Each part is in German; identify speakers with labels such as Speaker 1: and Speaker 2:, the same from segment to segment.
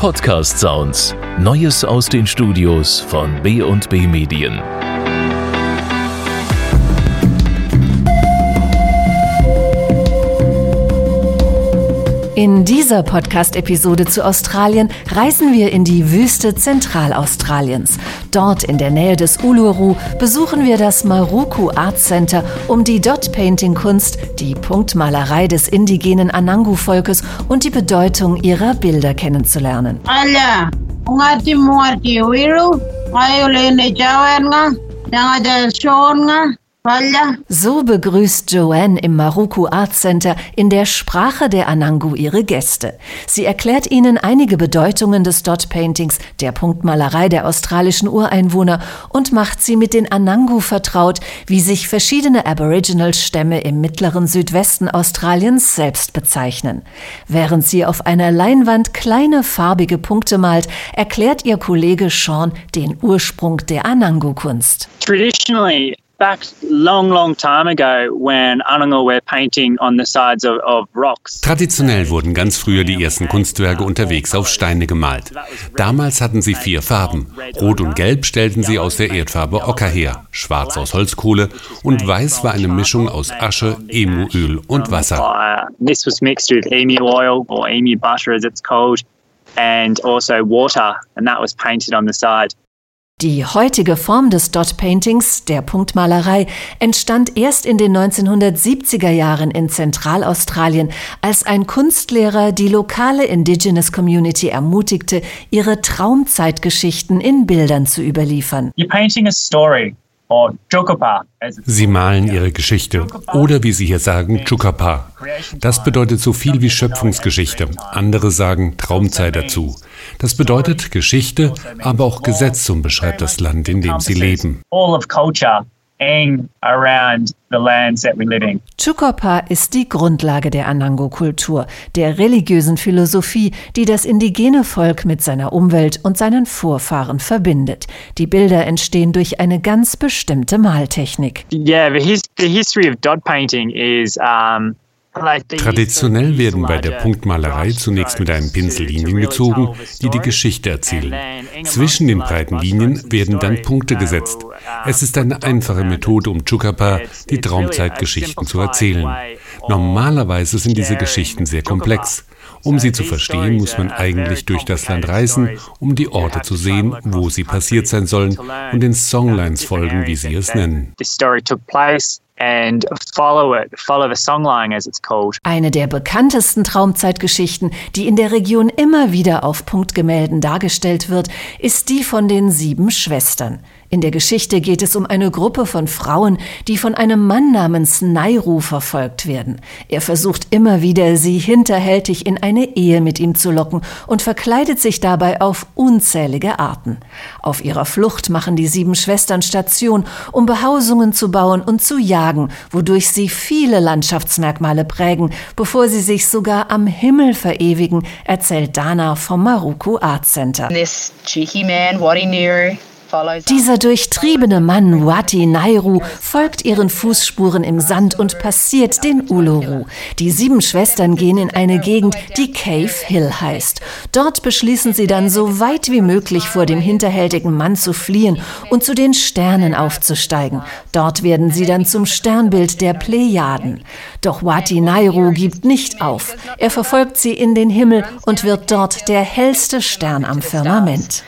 Speaker 1: Podcast Sounds. Neues aus den Studios von B&B Medien.
Speaker 2: In dieser Podcast-Episode zu Australien reisen wir in die Wüste Zentralaustraliens. Dort in der Nähe des Uluru besuchen wir das Maruku Art Center, um die Dot-Painting-Kunst, die Punktmalerei des indigenen Anangu-Volkes und die Bedeutung ihrer Bilder kennenzulernen.
Speaker 3: Ala, ngati muati wiru, ayo lene jawan nga, yang ada shon nga,
Speaker 2: so begrüßt Joanne im Maruku Art Center in der Sprache der Anangu ihre Gäste. Sie erklärt ihnen einige Bedeutungen des Dot Paintings, der Punktmalerei der australischen Ureinwohner und macht sie mit den Anangu vertraut, wie sich verschiedene Aboriginal-Stämme im mittleren Südwesten Australiens selbst bezeichnen. Während sie auf einer Leinwand kleine farbige Punkte malt, erklärt ihr Kollege Sean den Ursprung der Anangu-Kunst.
Speaker 4: Traditionally, back long, long time ago when Anangu were painting on the sides of, of rocks.
Speaker 5: Traditionell wurden ganz früher die ersten Kunstwerke unterwegs auf Steine gemalt. Damals hatten sie vier Farben. Rot und Gelb stellten sie aus der Erdfarbe Ocker her, Schwarz aus Holzkohle und Weiß war eine Mischung aus Asche, Emuöl und Wasser.
Speaker 4: This was mixed with emu oil or emu butter as it's called and also water and that was painted on the side.
Speaker 2: Die heutige Form des Dot Paintings, der Punktmalerei, entstand erst in den 1970er Jahren in Zentralaustralien, als ein Kunstlehrer die lokale Indigenous Community ermutigte, ihre Traumzeitgeschichten in Bildern zu überliefern.
Speaker 4: You're painting a story
Speaker 5: Sie malen ihre Geschichte. Oder wie Sie hier sagen, Chukapa. Das bedeutet so viel wie Schöpfungsgeschichte. Andere sagen Traumzeit dazu. Das bedeutet Geschichte, aber auch Gesetz und beschreibt das Land, in dem Sie leben.
Speaker 2: Chukopa ist die Grundlage der Anango-Kultur, der religiösen Philosophie, die das indigene Volk mit seiner Umwelt und seinen Vorfahren verbindet. Die Bilder entstehen durch eine ganz bestimmte Maltechnik.
Speaker 4: Yeah, the, his the history of dot painting is um
Speaker 5: Traditionell werden bei der Punktmalerei zunächst mit einem Pinsel Linien gezogen, die die Geschichte erzählen. Zwischen den breiten Linien werden dann Punkte gesetzt. Es ist eine einfache Methode, um Chukapa die Traumzeitgeschichten zu erzählen. Normalerweise sind diese Geschichten sehr komplex. Um sie zu verstehen, muss man eigentlich durch das Land reisen, um die Orte zu sehen, wo sie passiert sein sollen und den Songlines folgen, wie sie es nennen.
Speaker 4: And follow it, follow the songline as it's called.
Speaker 2: Eine der bekanntesten Traumzeitgeschichten, die in der Region immer wieder auf Punktgemälden dargestellt wird, ist die von den sieben Schwestern. In der Geschichte geht es um eine Gruppe von Frauen, die von einem Mann namens Nairu verfolgt werden. Er versucht immer wieder, sie hinterhältig in eine Ehe mit ihm zu locken und verkleidet sich dabei auf unzählige Arten. Auf ihrer Flucht machen die sieben Schwestern Station, um Behausungen zu bauen und zu jagen, wodurch sie viele Landschaftsmerkmale prägen, bevor sie sich sogar am Himmel verewigen, erzählt Dana vom Maruku Art Center.
Speaker 6: This cheeky man, knew,
Speaker 2: dieser durchtriebene Mann, Wati Nairu, folgt ihren Fußspuren im Sand und passiert den Uluru. Die sieben Schwestern gehen in eine Gegend, die Cave Hill heißt. Dort beschließen sie dann, so weit wie möglich vor dem hinterhältigen Mann zu fliehen und zu den Sternen aufzusteigen. Dort werden sie dann zum Sternbild der Plejaden. Doch Wati Nairu gibt nicht auf. Er verfolgt sie in den Himmel und wird dort der hellste Stern am Firmament.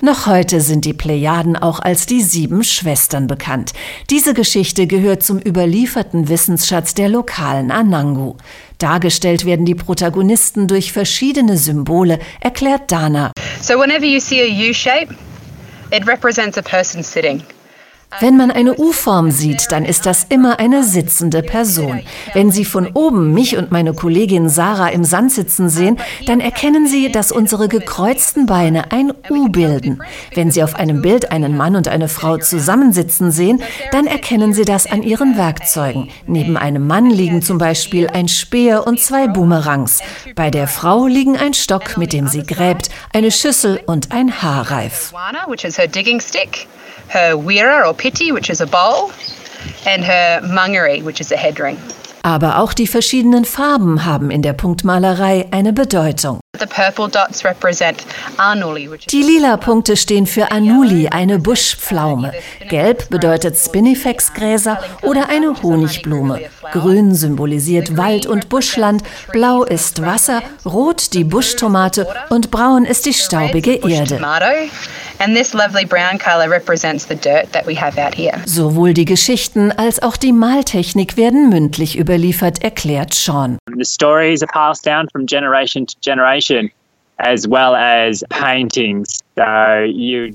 Speaker 2: Noch heute sind die Plejaden auch als die sieben Schwestern bekannt. Diese Geschichte gehört zum überlieferten Wissensschatz der lokalen Anangu. Dargestellt werden die Protagonisten durch verschiedene Symbole, erklärt Dana.
Speaker 6: So whenever you see a U-shape, it represents a person sitting.
Speaker 2: Wenn man eine U-Form sieht, dann ist das immer eine sitzende Person. Wenn Sie von oben mich und meine Kollegin Sarah im Sand sitzen sehen, dann erkennen Sie, dass unsere gekreuzten Beine ein U bilden. Wenn Sie auf einem Bild einen Mann und eine Frau zusammensitzen sehen, dann erkennen Sie das an ihren Werkzeugen. Neben einem Mann liegen zum Beispiel ein Speer und zwei Boomerangs. Bei der Frau liegen ein Stock, mit dem sie gräbt, eine Schüssel und ein Haarreif
Speaker 6: her wira or piti, which is a bowl, and her mangere, which is a head ring.
Speaker 2: Aber auch die verschiedenen Farben haben in der Punktmalerei eine Bedeutung. Die lila Punkte stehen für Anuli, eine Buschpflaume. Gelb bedeutet Spinifex-Gräser oder eine Honigblume. Grün symbolisiert Wald und Buschland, blau ist Wasser, rot die Buschtomate und braun ist die staubige Erde. Sowohl die Geschichten als auch die Maltechnik werden mündlich überliefert, erklärt Sean.
Speaker 4: The stories are passed down from generation to generation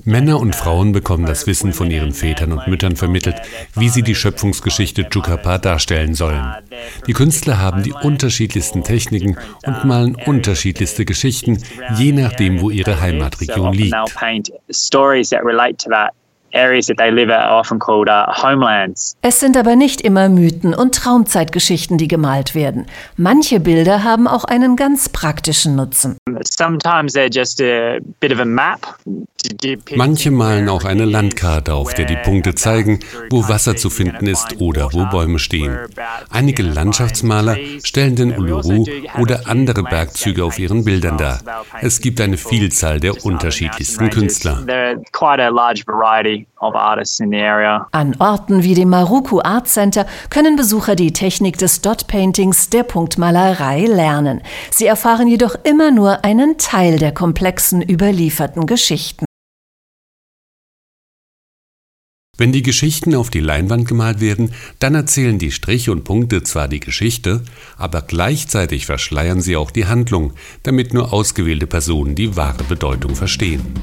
Speaker 5: Männer und Frauen bekommen das Wissen von ihren Vätern und Müttern vermittelt, wie sie die Schöpfungsgeschichte Chukapa darstellen sollen. Die Künstler haben die unterschiedlichsten Techniken und malen unterschiedlichste Geschichten, je nachdem, wo ihre Heimatregion liegt.
Speaker 4: Areas that they live at are often called uh, homelands.
Speaker 2: Es sind aber nicht immer Mythen und Traumzeitgeschichten, die gemalt werden. Manche Bilder haben auch einen ganz praktischen Nutzen.
Speaker 4: Sometimes they're just a bit of a map
Speaker 5: Manche malen auch eine Landkarte, auf der die Punkte zeigen, wo Wasser zu finden ist oder wo Bäume stehen. Einige Landschaftsmaler stellen den Uluru oder andere Bergzüge auf ihren Bildern dar. Es gibt eine Vielzahl der unterschiedlichsten Künstler.
Speaker 2: An Orten wie dem Maruku Art Center können Besucher die Technik des Dot Paintings, der Punktmalerei, lernen. Sie erfahren jedoch immer nur einen Teil der komplexen überlieferten Geschichten.
Speaker 5: Wenn die Geschichten auf die Leinwand gemalt werden, dann erzählen die Striche und Punkte zwar die Geschichte, aber gleichzeitig verschleiern sie auch die Handlung, damit nur ausgewählte Personen die wahre Bedeutung verstehen.